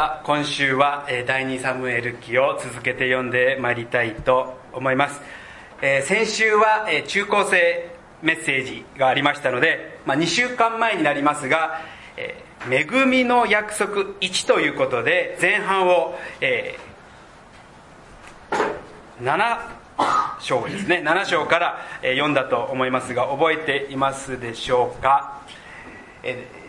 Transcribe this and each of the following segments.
た今週は第2サムエル記を続けて読んでまいりたいと思います。先週は中高生メッセージがありましたので、まあ、2週間前になりますが「恵みの約束1」ということで前半を、えー、7章ですね。7章から読んだと思いますが覚えていますでしょうか、えー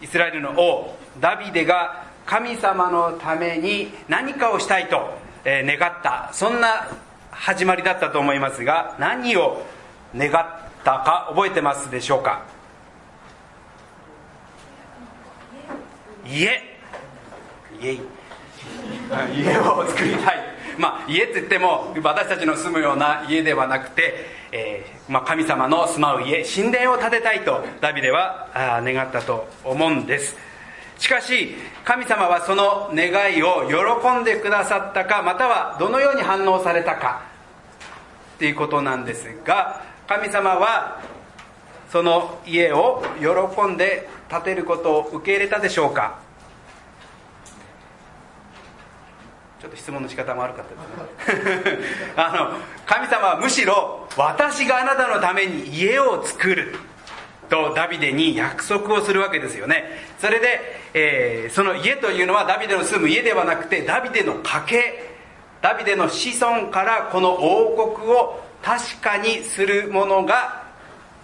イスラエルの王ダビデが神様のために何かをしたいと願った。そんな始まりだったと思いますが何を願ったか覚えてますでしょうか？家。家。家を作りたい。まあ家って言っても私たちの住むような家ではなくて、えー、まあ、神様の住まう家神殿を建てたいとダビデはあ願ったと思うんです。しかし神様はその願いを喜んでくださったかまたはどのように反応されたかっていうことなんですが神様はその家を喜んで建てることを受け入れたでしょうか？ちょっと質問の仕方も悪かったですね。あの神様はむしろ私があなたのために家を作るとダビデに約束をするわけですよね。それで、えー、その家というのはダビデの住む家ではなくてダビデの家系。ダビデの子孫からこの王国を確かにするものが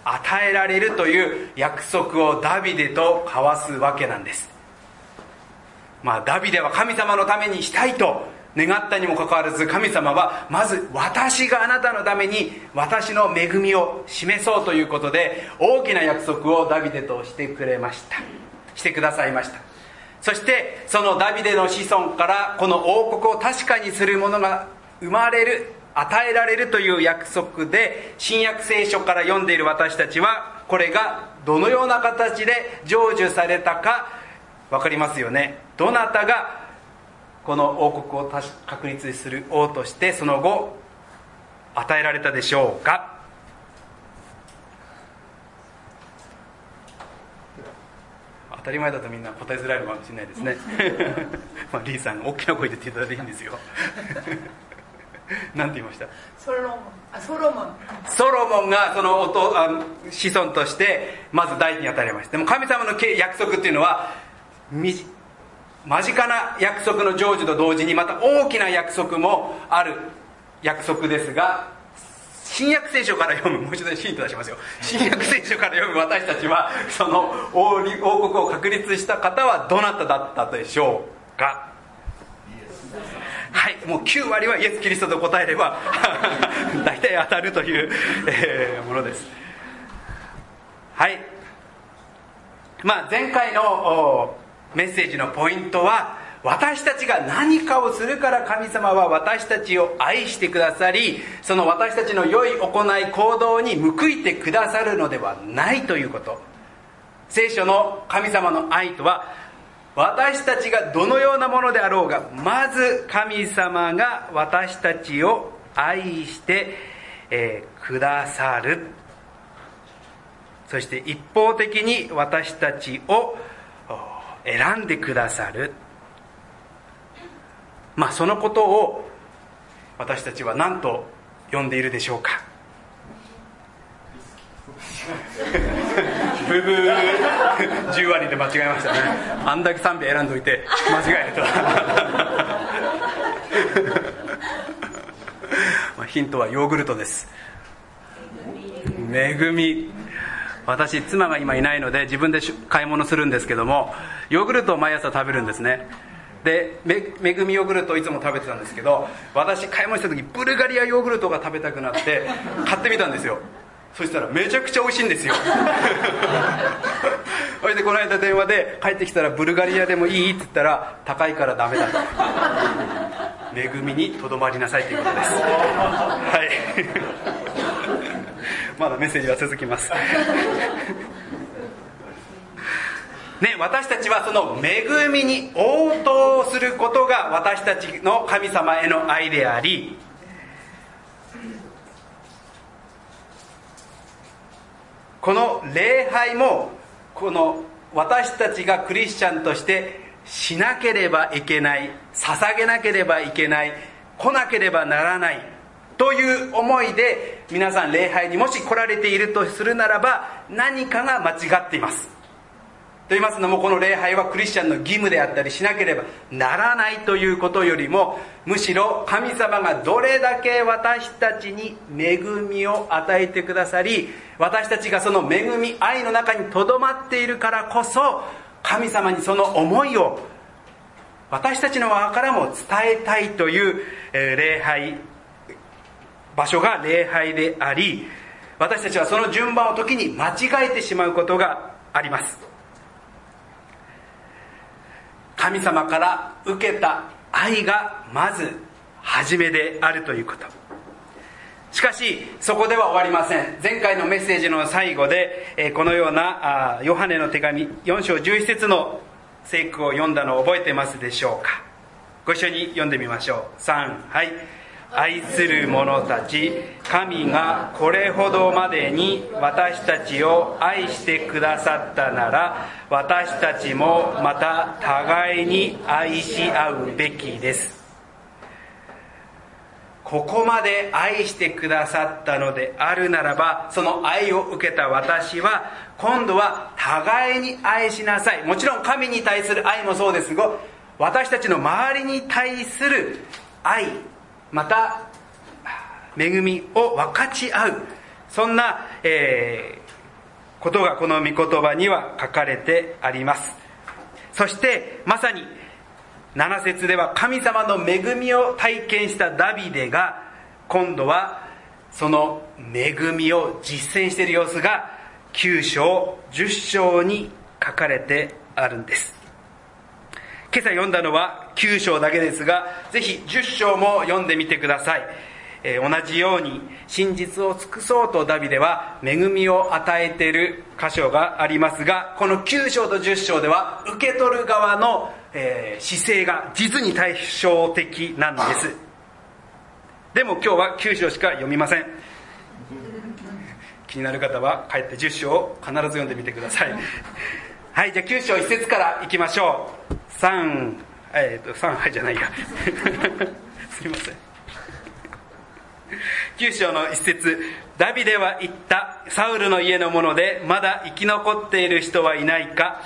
与えられるという約束をダビデと交わすわけなんです。まあ、ダビデは神様のためにしたいと願ったにもかかわらず神様はまず私があなたのために私の恵みを示そうということで大きな約束をダビデとしてくれました。してくださいました。そしてそのダビデの子孫からこの王国を確かにするものが生まれる与えられるという約束で新約聖書から読んでいる私たちはこれがどのような形で成就されたか分かりますよね？どなたがこの王国を確立する王としてその後与えられたでしょうか？当たり前だとみんな答えづらいのかもしれないですね。まあリーさん大きな声で言っていただいていいんですよ。何て言いました？ソロモン。あソロモン。ソロモンがその音あ子孫としてまず第一に与えられました。でも神様の約束っていうのは間近な約束の成就と同時にまた大きな約束もある約束ですが新約聖書から読むもう一度ヒント出しますよ。新約聖書から読む私たちはその王王国を確立した方はどなただったでしょうか？はいもう9割はイエス・キリストと答えれば 大体当たるという、えー、ものです。はい。まあ前回のメッセージのポイントは私たちが何かをするから神様は私たちを愛してくださりその私たちの良い行い行動に報いてくださるのではないということ。聖書の神様の愛とは私たちがどのようなものであろうがまず神様が私たちを愛して、えー、くださる。そして一方的に私たちを選んでくださる。まあそのことを私たちは何と呼んでいるでしょうか。ブブー。10割で間違えましたね。あんだけ賛美選んどいて間違えた まあヒントはヨーグルトです。恵み私妻が今いないので自分で買い物するんですけどもヨーグルトを毎朝食べるんですね。でめぐみヨーグルトをいつも食べてたんですけど私買い物した時ブルガリアヨーグルトが食べたくなって買ってみたんですよ。そしたらめちゃくちゃ美味しいんですよ。それでこの間電話で帰ってきたらブルガリアでもいいって言ったら高いからダメだと。恵みにとどまりなさいということです。はい。まだメッセージは続きます。ね、私たちはその恵みに応答することが私たちの神様への愛でありこの礼拝もこの私たちがクリスチャンとしてしなければいけない捧げなければいけない来なければならないという思いで皆さん礼拝にもし来られているとするならば何かが間違っています。と言いますのもこの礼拝はクリスチャンの義務であったりしなければならないということよりもむしろ神様がどれだけ私たちに恵みを与えてくださり私たちがその恵み愛の中にとどまっているからこそ神様にその思いを私たちの側からも伝えたいという礼拝場所が礼拝であり私たちはその順番を時に間違えてしまうことがあります。神様から受けた愛がまず初めであるということ。しかしそこでは終わりません。前回のメッセージの最後でこのようなヨハネの手紙4章11節の聖句を読んだのを覚えてますでしょうか。ご一緒に読んでみましょう。3はい。愛する者たち神がこれほどまでに私たちを愛してくださったなら私たちもまた互いに愛し合うべきです。ここまで愛してくださったのであるならばその愛を受けた私は今度は互いに愛しなさい。もちろん神に対する愛もそうですが私たちの周りに対する愛また恵みを分かち合う。そんな、えー、ことがこの御言葉には書かれてあります。そしてまさに7節では神様の恵みを体験したダビデが今度はその恵みを実践している様子が9章10章に書かれてあるんです。今朝読んだのは9章だけですが、ぜひ10章も読んでみてください。えー、同じように真実を尽くそうとダビデは恵みを与えている箇所がありますが、この9章と10章では受け取る側の、えー、姿勢が実に対照的なんです。でも今日は9章しか読みません。気になる方は帰って10章を必ず読んでみてください。はい、じゃあ9章1節からいきましょう。3、えっ、ー、と、3杯じゃないや。すいません。9章の一節ダビデは言ったサウルの家の者でまだ生き残っている人はいないか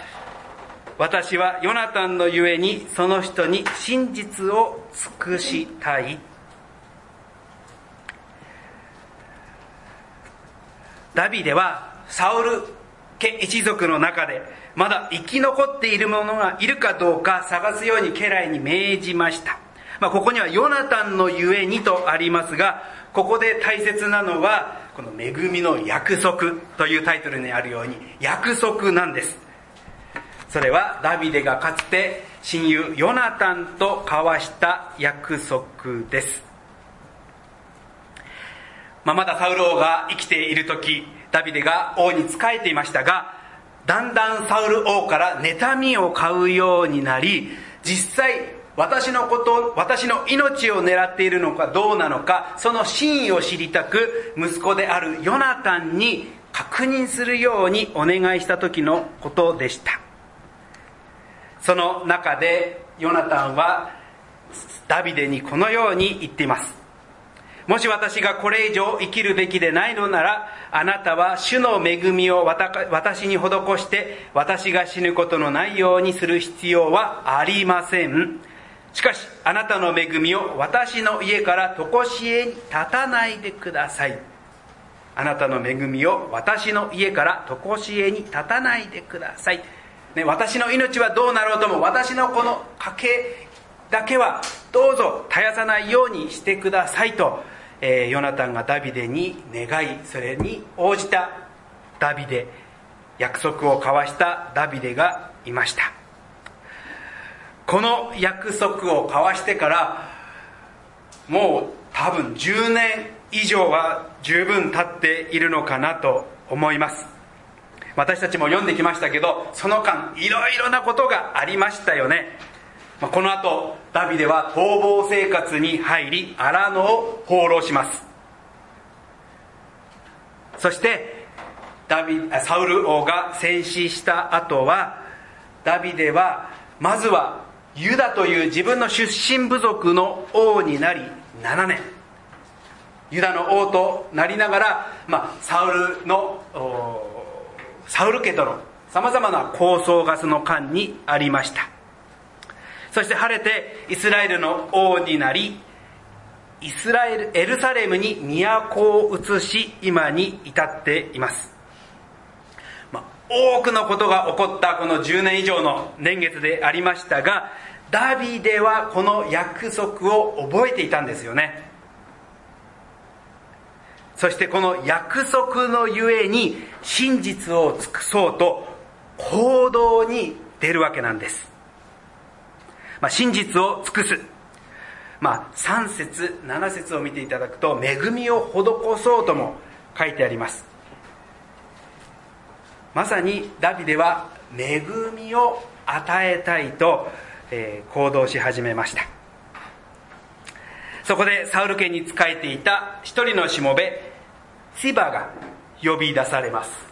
私はヨナタンのゆえにその人に真実を尽くしたいダビデはサウル家一族の中でまだ生き残っている者がいるかどうか探すように家来に命じました。まあ、ここにはヨナタンのゆえにとありますが、ここで大切なのは、この恵みの約束というタイトルにあるように、約束なんです。それはダビデがかつて親友ヨナタンと交わした約束です。まあ、まだサウロ王が生きている時、ダビデが王に仕えていましたが、だんだんサウル王から妬みを買うようになり、実際私のこと、私の命を狙っているのかどうなのか、その真意を知りたく、息子であるヨナタンに確認するようにお願いした時のことでした。その中でヨナタンはダビデにこのように言っています。もし私がこれ以上生きるべきでないのなら、あなたは主の恵みを私に施して、私が死ぬことのないようにする必要はありません。しかし、あなたの恵みを私の家から常しえに立たないでください。あなたの恵みを私の家から常しえに立たないでください。ね、私の命はどうなろうとも、私のこの家計だけはどうぞ絶やさないようにしてくださいと、えー、ヨナタンがダビデに願いそれに応じたダビデ約束を交わしたダビデがいました。この約束を交わしてからもう多分10年以上は十分経っているのかなと思います。私たちも読んできましたけどその間いろいろなことがありましたよね。まあ、この後ダビデは逃亡生活に入り荒野を放浪します。そしてダビサウル王が戦死した後はダビデはまずはユダという自分の出身部族の王になり7年。ユダの王となりながら、まあ、サウルのサウル家とのさまざまな構想がその間にありました。そして晴れてイスラエルの王になりイスラエルエルサレムに都を移し今に至っています、まあ、多くのことが起こったこの10年以上の年月でありましたがダビデはこの約束を覚えていたんですよねそしてこの約束のゆえに真実を尽くそうと行動に出るわけなんです。まあ、真実を尽くす。まあ、3節、7節を見ていただくと、恵みを施そうとも書いてあります。まさにダビデは恵みを与えたいと、えー、行動し始めました。そこでサウル家に仕えていた一人のしもべ、シバが呼び出されます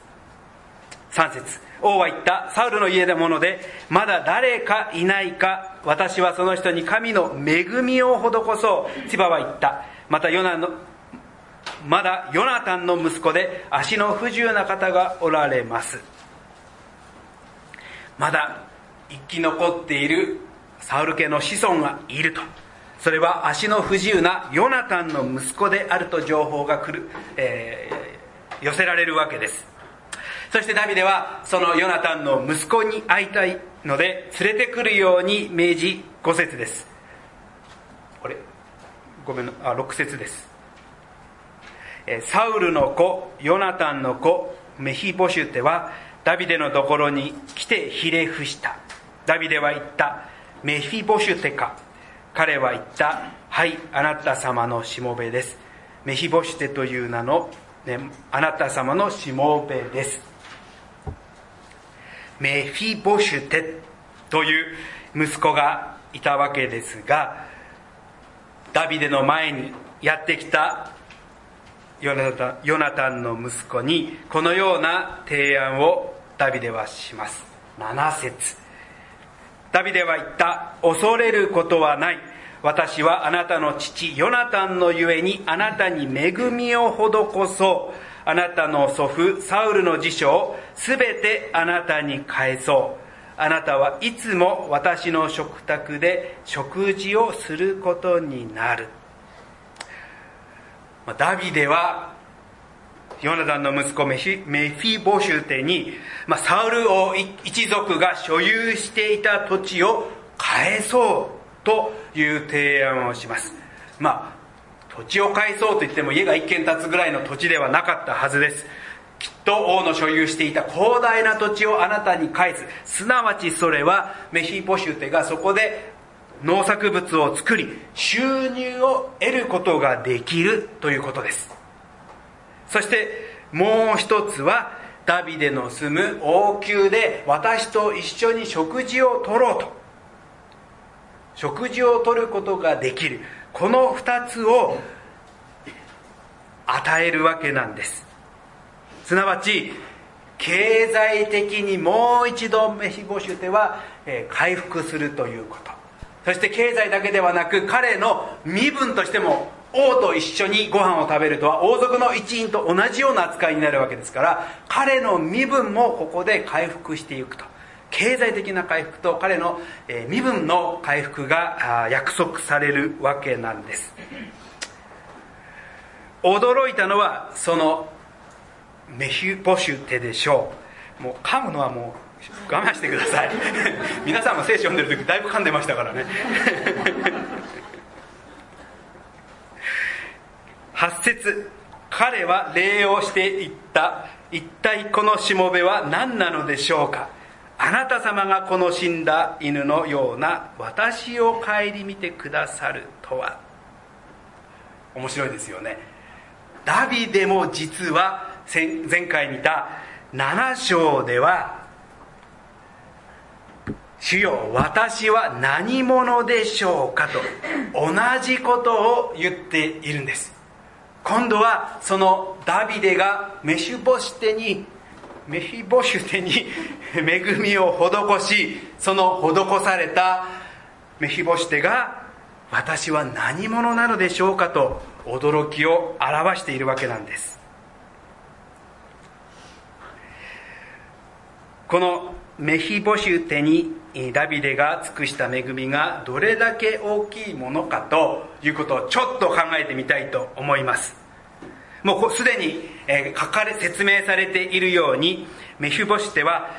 3節。王は言った。サウルの家でものでまだ誰かいないか私はその人に神の恵みを施そう。シバは言った。またヨナのまだヨナタンの息子で足の不自由な方がおられます。まだ生き残っているサウル家の子孫がいると。それは足の不自由なヨナタンの息子であると情報が来る、えー、寄せられるわけです。そしてダビデはそのヨナタンの息子に会いたいので連れてくるように命じ5節ですこれごめんあ6節ですサウルの子ヨナタンの子メヒボシュテはダビデのところに来てひれ伏したダビデは言ったメフィボシュテか彼は言った、はい、あなた様のしもべです。メヒボシュテという名の、ね、あなた様のしもべです。メフィボシュテという息子がいたわけですが、ダビデの前にやってきたヨナタンヨナタンの息子にこのような提案をダビデはします。7節ダビデは言った、恐れることはない。私はあなたの父、ヨナタンのゆえにあなたに恵みを施そう。あなたの祖父、サウルの辞書をすべてあなたに返そう。あなたはいつも私の食卓で食事をすることになる。ダビデはヨナダンの息子メフィボシュテに、まあ、サウル王一族が所有していた土地を返そうという提案をします。ま、土地を返そうと言っても家が一軒建つぐらいの土地ではなかったはずです。きっと王の所有していた広大な土地をあなたに返す。すなわちそれはメヒボシュテがそこで農作物を作り収入を得ることができるということです。そしてもう一つはダビデの住む王宮で私と一緒に食事をとろうと食事をとることができるこの二つを与えるわけなんです。すなわち経済的にもう一度メヒボシュテは回復するということ。そして経済だけではなく彼の身分としても王と一緒にご飯を食べるとは王族の一員と同じような扱いになるわけですから彼の身分もここで回復していくと。経済的な回復と彼の身分の回復が約束されるわけなんです。驚いたのはそのメヒュポシュテでしょう。もう噛むのはもう我慢してください。皆さんも聖書読んでる時だいぶ噛んでましたからね。8節彼は礼をしていった。一体このしもべは何なのでしょうか？あなた様がこの死んだ犬のような私を顧みてくださるとは。面白いですよね。ダビデも実は前回見た7章では主よ私は何者でしょうかと同じことを言っているんです。今度はそのダビデがメシュボシテにメフィボシュテに恵みを施しその施されたメフィボシュテが私は何者なのでしょうかと驚きを表しているわけなんです。このメヒボシュテにダビデが尽くした恵みがどれだけ大きいものかということをちょっと考えてみたいと思います。もうすでに、え書かれ説明されているようにメヒボシテは、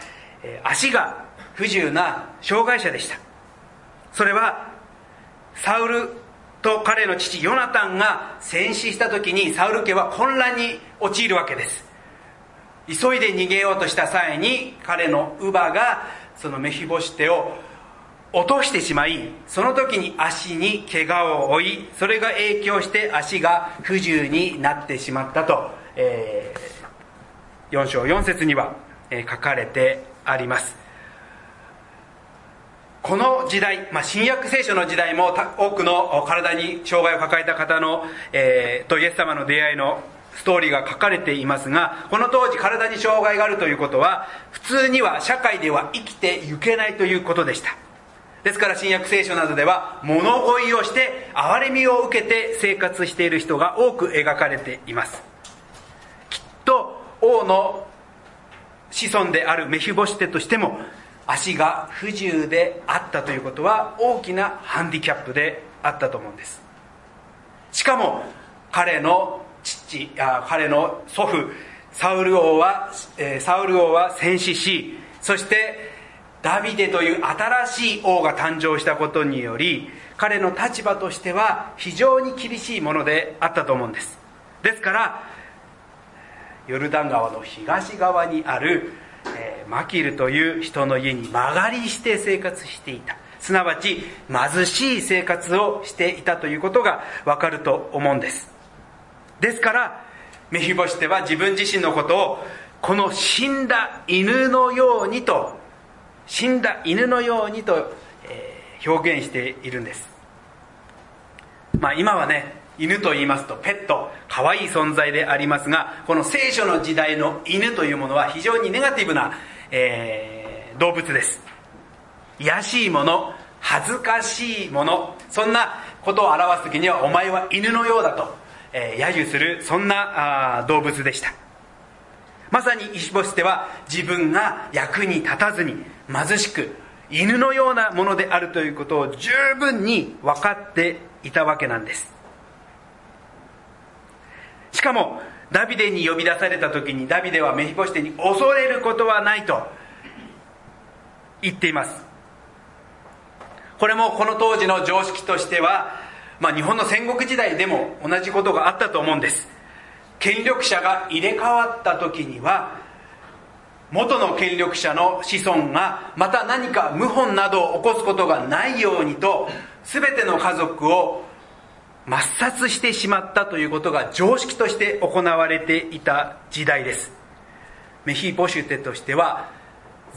え足が不自由な障害者でした。それはサウルと彼の父ヨナタンが戦死した時にサウル家は混乱に陥るわけです。急いで逃げようとした際に彼の乳母がそのメヒボシテを落としてしまいその時に足に怪我を負いそれが影響して足が不自由になってしまったと、えー、4章4節には、えー、書かれてあります。この時代、まあ、新約聖書の時代も多くの体に障害を抱えた方の、えー、とイエス様の出会いのストーリーが書かれていますがこの当時体に障害があるということは普通には社会では生きていけないということでした。ですから新約聖書などでは物乞いをして憐れみを受けて生活している人が多く描かれています。王の子孫であるメヒボシテとしても足が不自由であったということは大きなハンディキャップであったと思うんです。しかも彼の父あ彼の祖父サウル王は、え、サウル王は戦死しそしてダビデという新しい王が誕生したことにより彼の立場としては非常に厳しいものであったと思うんです。ですからヨルダン川の東側にあるえー、マキルという人の家に間借りして生活していた。すなわち貧しい生活をしていたということがわかると思うんです。ですからメヒボシテは自分自身のことをこの死んだ犬のようにと死んだ犬のようにと、えー、表現しているんです。まあ今はね犬と言いますとペット可愛い存在でありますがこの聖書の時代の犬というものは非常にネガティブな、えー、動物です。卑しいもの恥ずかしいものそんなことを表す時にはお前は犬のようだと、えー、揶揄するそんなあ動物でした。まさに石星では自分が役に立たずに貧しく犬のようなものであるということを十分に分かっていたわけなんです。しかもダビデに呼び出された時にダビデはメヒボシテに恐れることはないと言っています。これもこの当時の常識としては、まあ、日本の戦国時代でも同じことがあったと思うんです。権力者が入れ替わった時には元の権力者の子孫がまた何か謀反などを起こすことがないようにと全ての家族を抹殺してしまったということが常識として行われていた時代です。メヒーボシュテとしては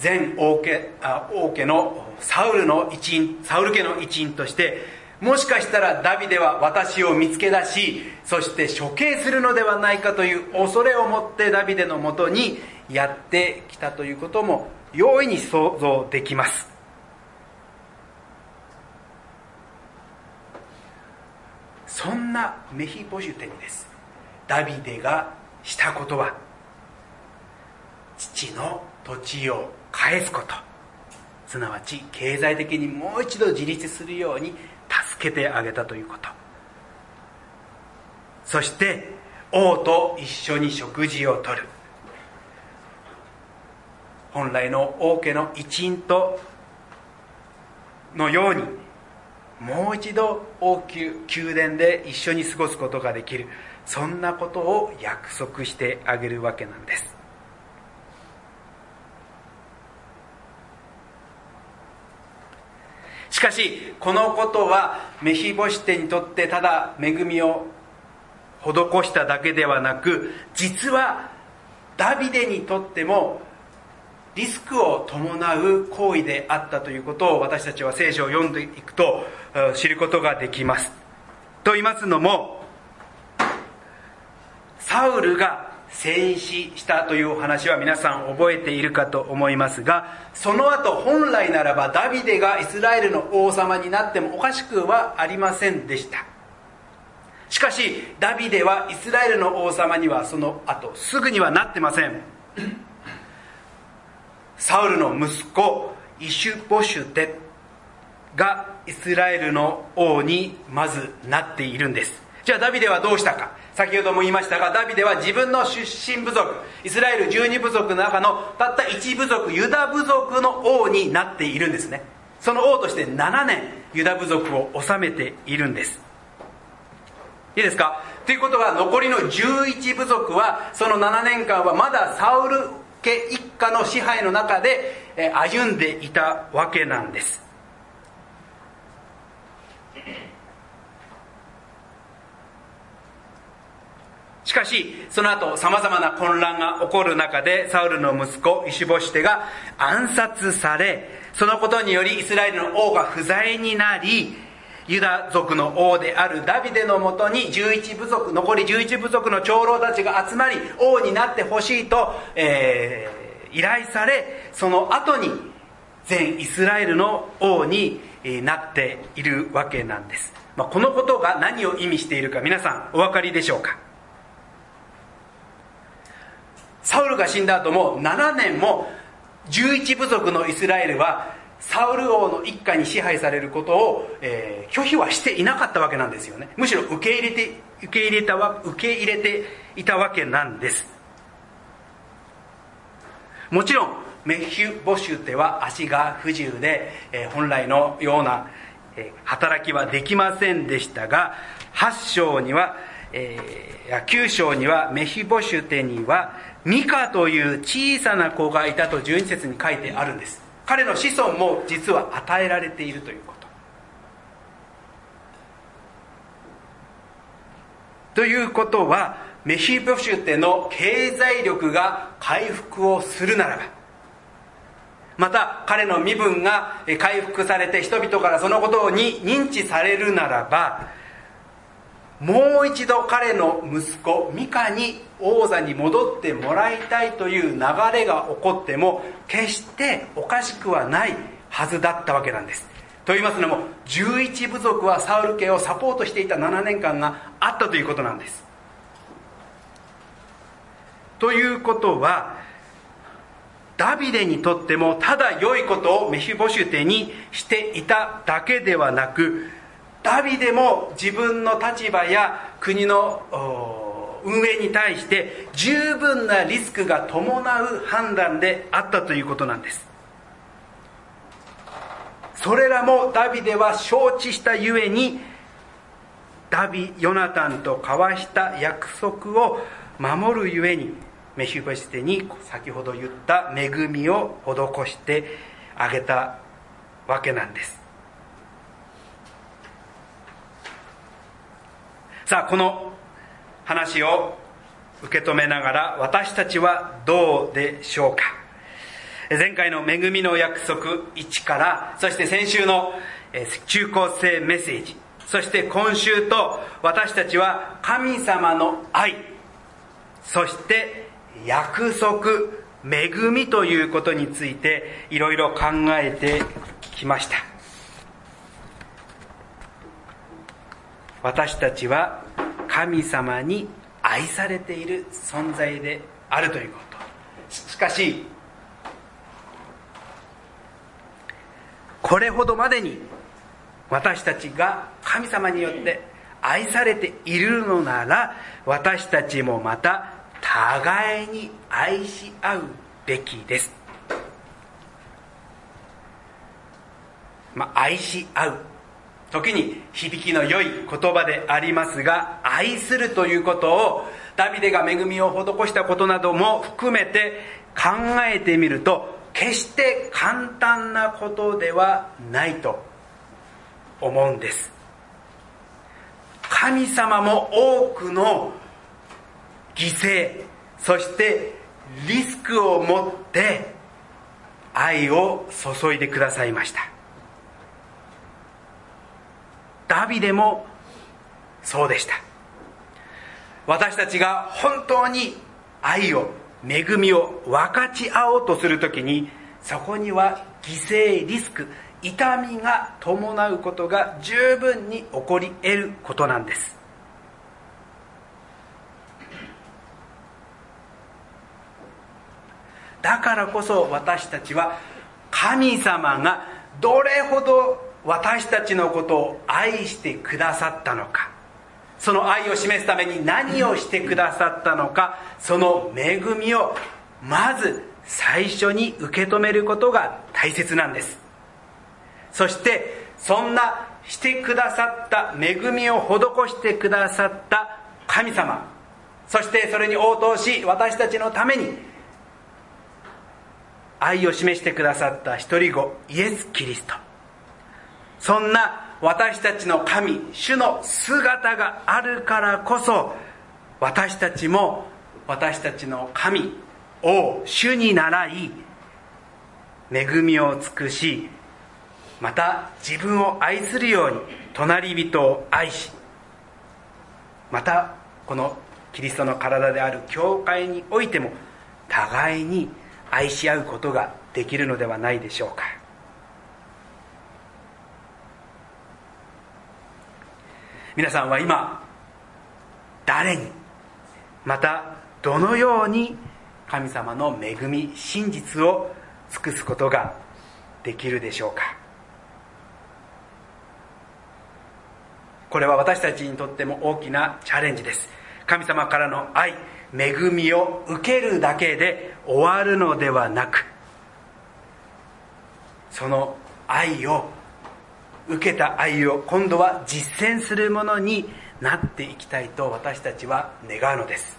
前王家王家のサウルの一員サウル家の一員としてもしかしたらダビデは私を見つけ出しそして処刑するのではないかという恐れを持ってダビデのもとにやってきたということも容易に想像できます。そんなメヒボシュテにです。ダビデがしたことは父の土地を返すこと。すなわち経済的にもう一度自立するように助けてあげたということ。そして王と一緒に食事をとる。本来の王家の一員とのようにもう一度王宮宮殿で一緒に過ごすことができる。そんなことを約束してあげるわけなんです。しかしこのことはメヒボシテにとってただ恵みを施しただけではなく実はダビデにとってもリスクを伴う行為であったということを私たちは聖書を読んでいくと知ることができます。と言いますのもサウルが戦死したというお話は皆さん覚えているかと思いますがその後本来ならばダビデがイスラエルの王様になってもおかしくはありませんでした。しかしダビデはイスラエルの王様にはその後すぐにはなってません。サウルの息子イシュボシュテがイスラエルの王にまずなっているんです。じゃあダビデはどうしたか。先ほども言いましたがダビデは自分の出身部族イスラエル12部族の中のたった1部族ユダ部族の王になっているんですね。その王として7年ユダ部族を治めているんです。いいですか？ということは残りの11部族はその7年間はまだサウル家一家の支配の中で歩んでいたわけなんです。しかしその後さまざまな混乱が起こる中でサウルの息子イシボシテが暗殺されそのことによりイスラエルの王が不在になりユダ族の王であるダビデのもとに11部族残り11部族の長老たちが集まり王になってほしいと、えー、依頼されその後に全イスラエルの王になっているわけなんです、まあ、このことが何を意味しているか皆さんお分かりでしょうか？サウルが死んだ後も7年も11部族のイスラエルはサウル王の一家に支配されることを、えー、拒否はしていなかったわけなんですよね。むしろ受け入れて受け入れたわ受け入れていたわけなんです。もちろんメヒュボシュテは足が不自由で、えー、本来のような、えー、働きはできませんでしたが8章には、えー、9章にはメヒボシュテにはミカという小さな子がいたと12節に書いてあるんです。彼の子孫も実は与えられているということ。ということはメヒボシュテの経済力が回復をするならばまた彼の身分が回復されて人々からそのことに認知されるならばもう一度彼の息子ミカに王座に戻ってもらいたいという流れが起こっても決しておかしくはないはずだったわけなんです。と言いますのも11部族はサウル家をサポートしていた7年間があったということなんです。ということはダビデにとってもただ良いことをメヒボシュテにしていただけではなくダビデも自分の立場や国の運営に対して十分なリスクが伴う判断であったということなんです。それらもダビデは承知したゆえにダビヨナタンと交わした約束を守るゆえにメヒボシテに先ほど言った恵みを施してあげたわけなんです。さあこの話を受け止めながら私たちはどうでしょうか？前回の恵みの約束1からそして先週の中高生メッセージそして今週と私たちは神様の愛そして約束恵みということについていろいろ考えてきました。私たちは神様に愛されている存在であるということ。しかしこれほどまでに私たちが神様によって愛されているのなら私たちもまた互いに愛し合うべきです。まあ愛し合う。時に響きの良い言葉でありますが愛するということをダビデが恵みを施したことなども含めて考えてみると決して簡単なことではないと思うんです。神様も多くの犠牲そしてリスクを持って愛を注いでくださいました。ダビデもそうでした。私たちが本当に愛を恵みを分かち合おうとするときにそこには犠牲リスク痛みが伴うことが十分に起こり得ることなんです。だからこそ私たちは神様がどれほど私たちのことを愛してくださったのか。その愛を示すために何をしてくださったのか。その恵みをまず最初に受け止めることが大切なんです。そしてそんなしてくださった恵みを施してくださった神様。そしてそれに応答し私たちのために愛を示してくださった一人子イエス・キリスト。そんな私たちの神主の姿があるからこそ私たちも私たちの神王主に習い恵みを尽くしまた自分を愛するように隣人を愛しまたこのキリストの体である教会においても互いに愛し合うことができるのではないでしょうか。皆さんは今誰にまたどのように神様の恵み真実を尽くすことができるでしょうか。これは私たちにとっても大きなチャレンジです。神様からの愛恵みを受けるだけで終わるのではなくその愛を受けた愛を今度は実践するものになっていきたいと私たちは願うのです。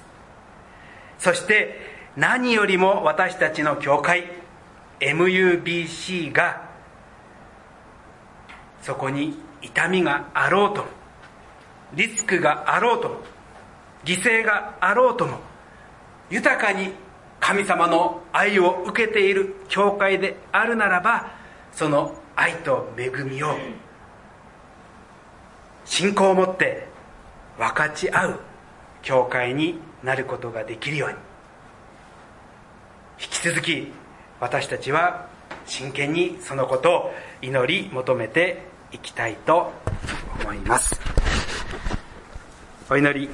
そして何よりも私たちの教会 MUBC がそこに痛みがあろうともリスクがあろうとも犠牲があろうとも豊かに神様の愛を受けている教会であるならばその愛と恵みを信仰を持って分かち合う教会になることができるように。引き続き私たちは真剣にそのことを祈り求めていきたいと思います。お祈り。